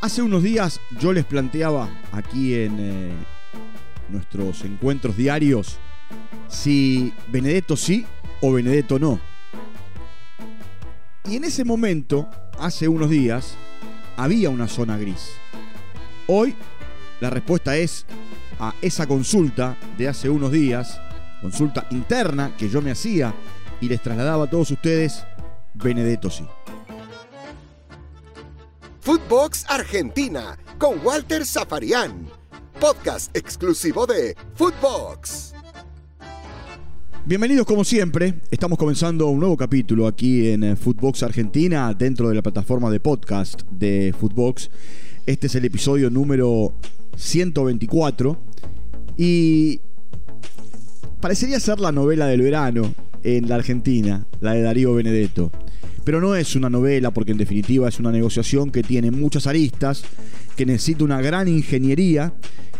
Hace unos días yo les planteaba aquí en eh, nuestros encuentros diarios si Benedetto sí o Benedetto no. Y en ese momento, hace unos días, había una zona gris. Hoy la respuesta es a esa consulta de hace unos días, consulta interna que yo me hacía y les trasladaba a todos ustedes, Benedetto sí. Footbox Argentina con Walter Zafarian. Podcast exclusivo de Footbox. Bienvenidos como siempre, estamos comenzando un nuevo capítulo aquí en eh, Footbox Argentina dentro de la plataforma de podcast de Footbox. Este es el episodio número 124 y parecería ser la novela del verano en la Argentina, la de Darío Benedetto. Pero no es una novela porque en definitiva es una negociación que tiene muchas aristas, que necesita una gran ingeniería,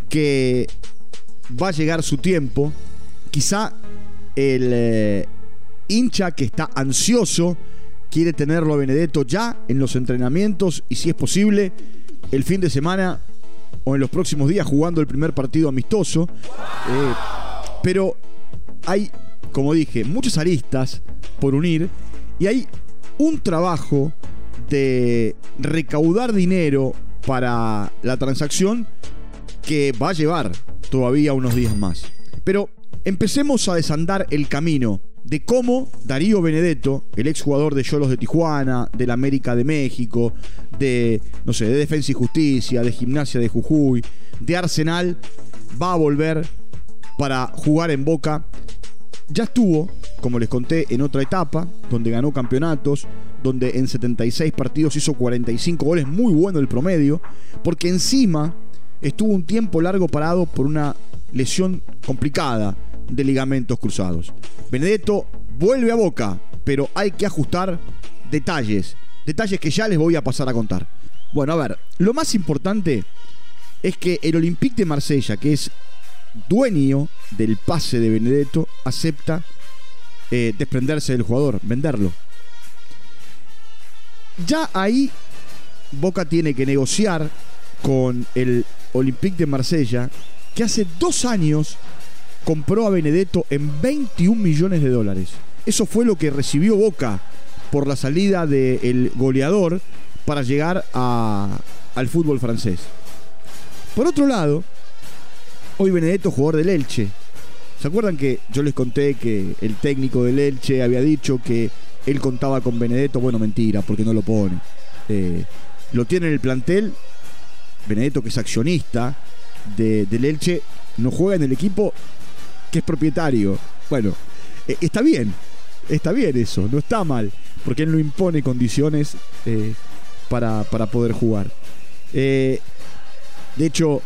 que va a llegar su tiempo. Quizá el eh, hincha que está ansioso quiere tenerlo a Benedetto ya en los entrenamientos y si es posible el fin de semana o en los próximos días jugando el primer partido amistoso. Eh, pero hay, como dije, muchas aristas por unir y hay un trabajo de recaudar dinero para la transacción que va a llevar todavía unos días más. Pero empecemos a desandar el camino de cómo Darío Benedetto, el exjugador de Cholos de Tijuana, del América de México, de no sé, de Defensa y Justicia, de Gimnasia de Jujuy, de Arsenal, va a volver para jugar en Boca ya estuvo, como les conté, en otra etapa, donde ganó campeonatos, donde en 76 partidos hizo 45 goles, muy bueno el promedio, porque encima estuvo un tiempo largo parado por una lesión complicada de ligamentos cruzados. Benedetto vuelve a boca, pero hay que ajustar detalles, detalles que ya les voy a pasar a contar. Bueno, a ver, lo más importante es que el Olympique de Marsella, que es dueño del pase de Benedetto acepta eh, desprenderse del jugador, venderlo. Ya ahí Boca tiene que negociar con el Olympique de Marsella, que hace dos años compró a Benedetto en 21 millones de dólares. Eso fue lo que recibió Boca por la salida del goleador para llegar al fútbol francés. Por otro lado, Hoy Benedetto, jugador del Elche. ¿Se acuerdan que yo les conté que el técnico del Elche había dicho que él contaba con Benedetto? Bueno, mentira, porque no lo pone. Eh, lo tiene en el plantel. Benedetto, que es accionista del Elche, no juega en el equipo que es propietario. Bueno, eh, está bien, está bien eso, no está mal, porque él no impone condiciones eh, para, para, poder jugar. de hecho,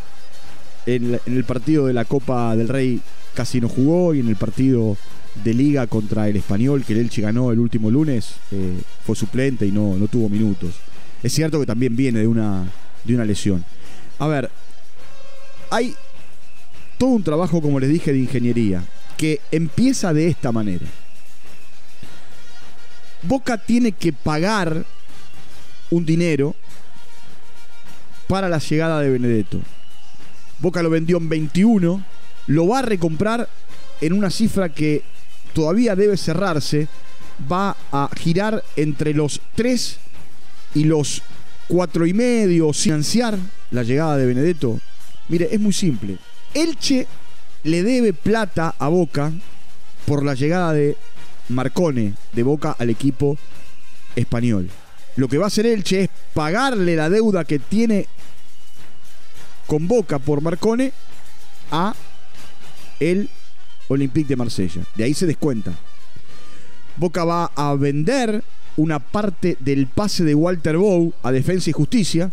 en, el partido de la Copa del Rey casi no jugó y en el partido de liga contra el español que el Elche ganó el último lunes eh, fue suplente y no, no tuvo minutos. Es cierto que también viene de una, de una lesión. A ver, hay todo un trabajo, como les dije, de ingeniería que empieza de esta manera. Boca tiene que pagar un dinero para la llegada de Benedetto. Boca lo vendió en 21, lo va a recomprar en una cifra que todavía debe cerrarse, va a girar entre los 3 y los 4 y medio, financiar la llegada de Benedetto. Mire, es muy simple. Elche le debe plata a Boca por la llegada de Marcone de Boca al equipo español. Lo que va a hacer Elche es pagarle la deuda que tiene convoca por Marcone a el Olympique de Marsella. De ahí se descuenta. Boca va a vender una parte del pase de Walter Bow a Defensa y Justicia.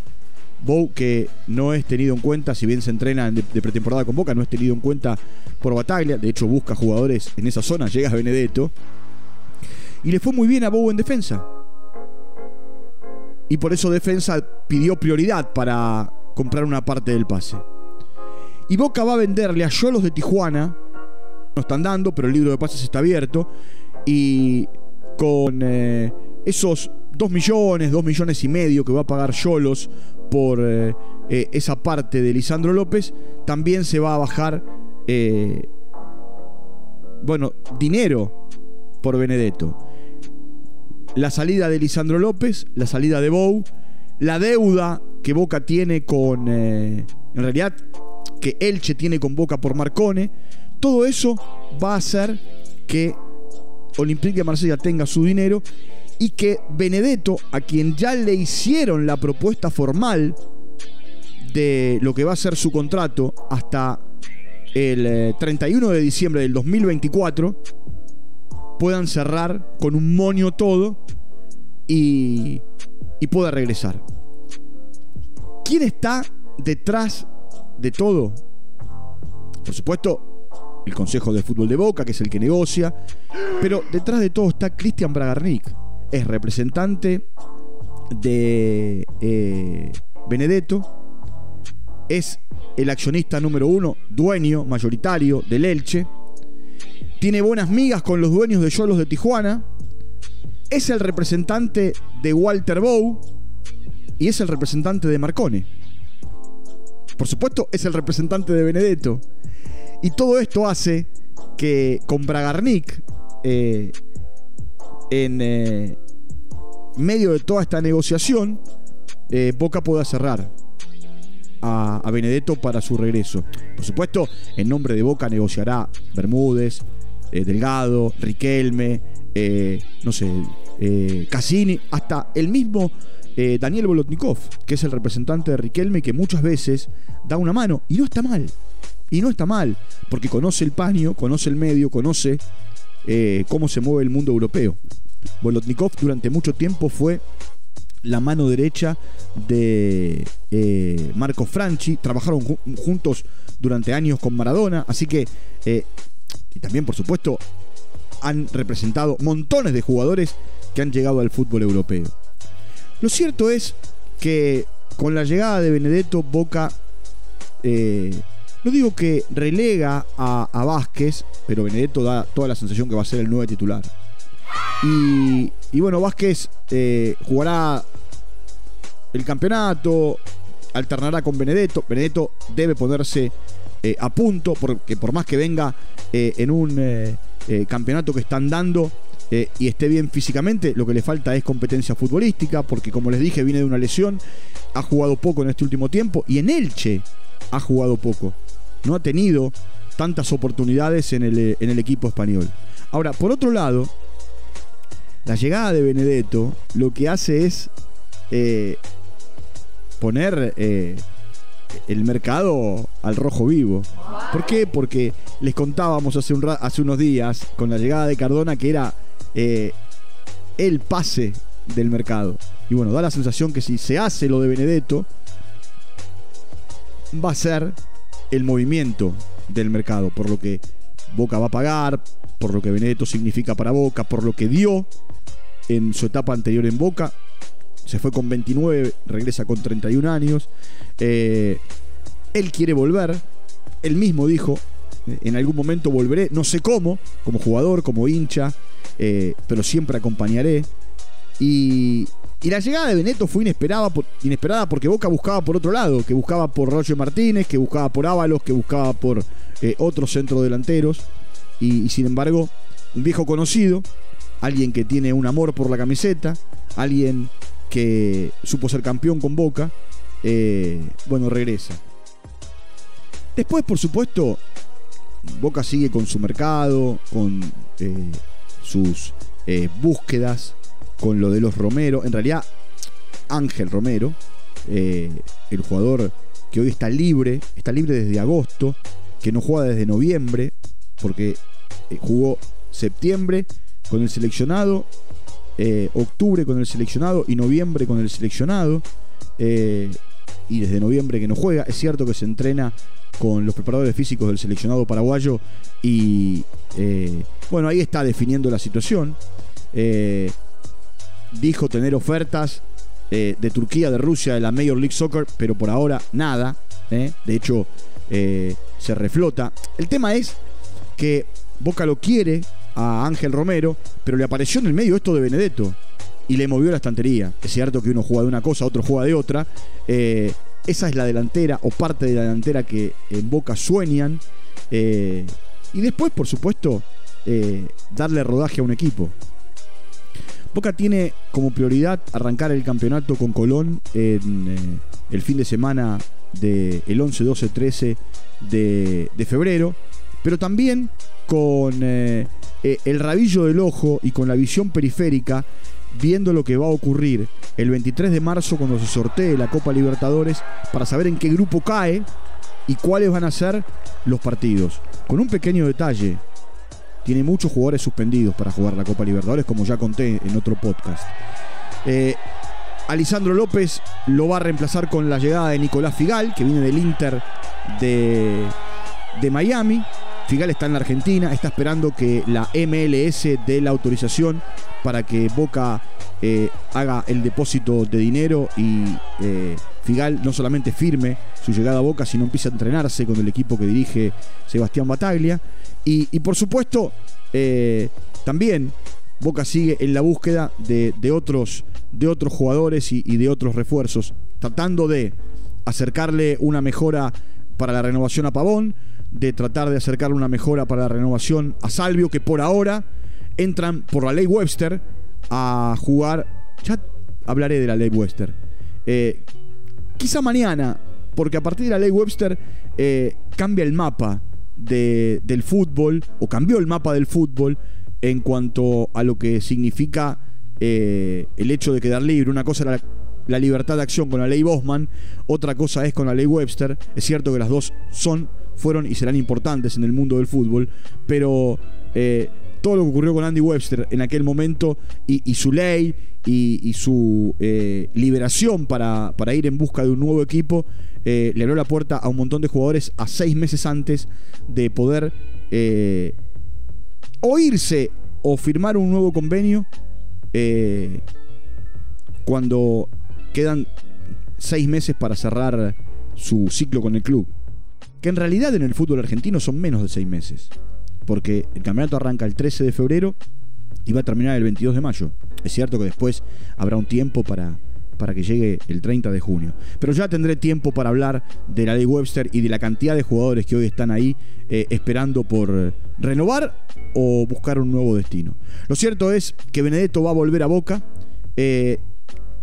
Bow que no es tenido en cuenta, si bien se entrena de, pretemporada con Boca, no es tenido en cuenta por Bataglia. De hecho, busca jugadores en esa zona, llega a Benedetto. Y le fue muy bien a Bow en defensa. Y por eso Defensa pidió prioridad para comprar una parte del pase. Y Boca va a venderle a Yolos de Tijuana, no están dando, pero el libro de pases está abierto, y con eh, esos 2 millones, 2 millones y medio que va a pagar Cholos por eh, eh, esa parte de Lisandro López, también se va a bajar, bueno, dinero por Benedetto. La salida de Lisandro López, la salida de Bou, la deuda que Boca tiene con, en realidad, que Elche tiene con Boca por Marcone, todo eso va a hacer que Olympique de Marsella tenga su dinero y que Benedetto, a quien ya le hicieron la propuesta formal de lo que va a ser su contrato hasta el 31 eh, de diciembre del 2024, puedan cerrar con un monio todo y, y pueda regresar. ¿Quién está detrás de todo? Por supuesto, el Consejo de Fútbol de Boca, que es el que negocia. Pero detrás de todo está Cristian Bragarnik. Es representante de eh, Benedetto. Es el accionista número uno, dueño mayoritario del Elche. Tiene buenas migas con los dueños de Yolos de Tijuana. Es el representante de Walter Bow. Y es el representante de Marcone. Por supuesto, es el representante de Benedetto. Y todo esto hace que con Bragarnik, eh, en eh, medio de toda esta negociación, eh, Boca pueda cerrar a, Benedetto para su regreso. Por supuesto, en nombre de Boca negociará Bermúdez, Delgado, Riquelme, no sé, Cassini, hasta el mismo Daniel Bolotnikov, que es el representante de Riquelme, que muchas veces da una mano y no está mal. Y no está mal, porque conoce el paño, conoce el medio, conoce eh, cómo se mueve el mundo europeo. Bolotnikov durante mucho tiempo fue la mano derecha de eh, Marco Franchi, trabajaron juntos durante años con Maradona, así que, eh, y también por supuesto, han representado montones de jugadores que han llegado al fútbol europeo. Lo cierto es que con la llegada de Benedetto, Boca no digo que relega a, Vázquez, pero Benedetto da toda la sensación que va a ser el nuevo titular. Y, bueno, Vázquez eh, jugará el campeonato, alternará con Benedetto. Benedetto debe ponerse eh, a punto, porque por más que venga eh, en un campeonato que están dando y esté bien físicamente, lo que le falta es competencia futbolística, porque como les dije, viene de una lesión, ha jugado poco en este último tiempo y en Elche ha jugado poco no ha tenido tantas oportunidades en el, en el equipo español. Ahora, por otro lado, la llegada de Benedetto lo que hace es eh, poner eh, el mercado al rojo vivo. ¿Por qué? Porque les contábamos hace, un, hace unos días con la llegada de Cardona que era eh, el pase del mercado. Y bueno, da la sensación que si se hace lo de Benedetto, va a ser el movimiento del mercado, por lo que Boca va a pagar, por lo que Benedetto significa para Boca, por lo que dio en su etapa anterior en Boca. Se fue con 29, regresa con 31 años. Eh, él quiere volver. Él mismo dijo, eh, en algún momento volveré, no sé cómo, como jugador, como hincha, eh, pero siempre acompañaré. Y, y la llegada de Beneto fue inesperada, inesperada porque Boca buscaba por otro lado, que buscaba por Roger Martínez, que buscaba por Ábalos, que buscaba por eh, otros centrodelanteros. Y, y sin embargo, un viejo conocido, alguien que tiene un amor por la camiseta, alguien que supo ser campeón con Boca, eh, bueno, regresa. Después, por supuesto, Boca sigue con su mercado, con sus búsquedas con lo de los Romero. En realidad, Ángel Romero, eh, el jugador que hoy está libre, está libre desde agosto, que no juega desde noviembre, porque eh, jugó septiembre con el seleccionado, eh, octubre con el seleccionado y noviembre con el seleccionado. y desde noviembre que no juega. Es cierto que se entrena con los preparadores físicos del seleccionado paraguayo y bueno, ahí está definiendo la situación dijo tener ofertas eh, de Turquía, de Rusia, de la Major League Soccer, pero por ahora nada. ¿eh? De hecho, eh, se reflota. El tema es que Boca lo quiere a Ángel Romero, pero le apareció en el medio esto de Benedetto. y le movió la estantería. Es cierto que uno juega de una cosa, otro juega de otra. Eh, esa es la delantera o parte de la delantera que en Boca sueñan. Eh, y después, por supuesto, eh, darle rodaje a un equipo. Boca tiene como prioridad arrancar el campeonato con Colón en el fin de semana del 11, 12, 13 de, febrero, pero también con el rabillo del ojo y con la visión periférica viendo lo que va a ocurrir el 23 de marzo cuando se sortee la Copa Libertadores para saber en qué grupo cae y cuáles van a ser los partidos. Con un pequeño detalle, tiene muchos jugadores suspendidos para jugar la Copa Libertadores, como ya conté en otro podcast. Eh, Alisandro López lo va a reemplazar con la llegada de Nicolás Figal, que viene del Inter de, de Miami. Figal está en la Argentina, está esperando que la MLS dé la autorización para que Boca eh, haga el depósito de dinero y eh, Figal no solamente firme su llegada a Boca, sino empiece a entrenarse con el equipo que dirige Sebastián Bataglia. Y, por supuesto, eh, también Boca sigue en la búsqueda de, otros, de otros jugadores y, y de otros refuerzos, tratando de acercarle una mejora para la renovación a Pavón, de tratar de acercarle una mejora para la renovación a Salvio, que por ahora entran por la ley Webster a jugar. Ya hablaré de la ley Webster. Eh, quizá mañana, porque a partir de la ley Webster eh, cambia el mapa del fútbol, o cambió el mapa del fútbol en cuanto a lo que significa eh, el hecho de quedar libre. Una cosa era la, libertad de acción con la ley Bosman, otra cosa es con la ley Webster. Es cierto que las dos son, fueron y serán importantes en el mundo del fútbol, pero todo lo que ocurrió con Andy Webster en aquel momento y, su ley y, su eh, liberación para, ir en busca de un nuevo equipo, eh, le abrió la puerta a un montón de jugadores a seis meses antes de poder eh, o irse o firmar un nuevo convenio cuando quedan seis meses para cerrar su ciclo con el club. Que en realidad en el fútbol argentino son menos de seis meses porque el campeonato arranca el 13 de febrero y va a terminar el 22 de mayo. Es cierto que después habrá un tiempo para, para que llegue el 30 de junio. Pero ya tendré tiempo para hablar de la ley Webster y de la cantidad de jugadores que hoy están ahí eh, esperando por renovar o buscar un nuevo destino. Lo cierto es que Benedetto va a volver a Boca. Eh,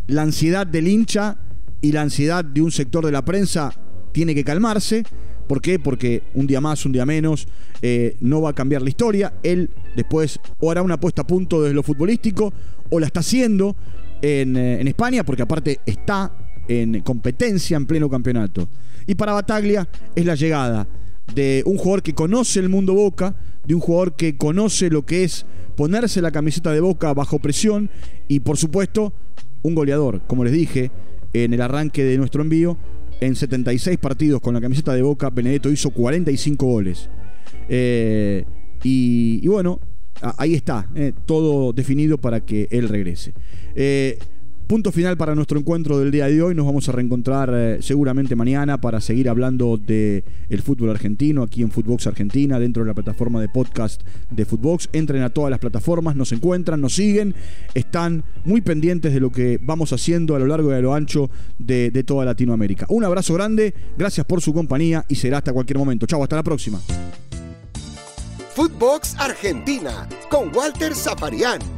la ansiedad del hincha y la ansiedad de un sector de la prensa tiene que calmarse. ¿Por qué? Porque un día más, un día menos, eh, no va a cambiar la historia. Él después o hará una apuesta a punto desde lo futbolístico o la está haciendo en, eh, en España, porque aparte está en competencia en pleno campeonato. Y para Bataglia es la llegada de un jugador que conoce el mundo Boca, de un jugador que conoce lo que es ponerse la camiseta de Boca bajo presión y por supuesto un goleador, como les dije en el arranque de nuestro envío, en 76 partidos con la camiseta de Boca, Benedetto hizo 45 goles. Eh, y, bueno, ahí está, eh, todo definido para que él regrese. Eh, punto final para nuestro encuentro del día de hoy. Nos vamos a reencontrar eh, seguramente mañana para seguir hablando del el fútbol argentino aquí en Footbox Argentina, dentro de la plataforma de podcast de Footbox. Entren a todas las plataformas, nos encuentran, nos siguen, están muy pendientes de lo que vamos haciendo a lo largo y a lo ancho de, de toda Latinoamérica. Un abrazo grande, gracias por su compañía y será hasta cualquier momento. Chau, hasta la próxima. Footbox Argentina con Walter Zafarian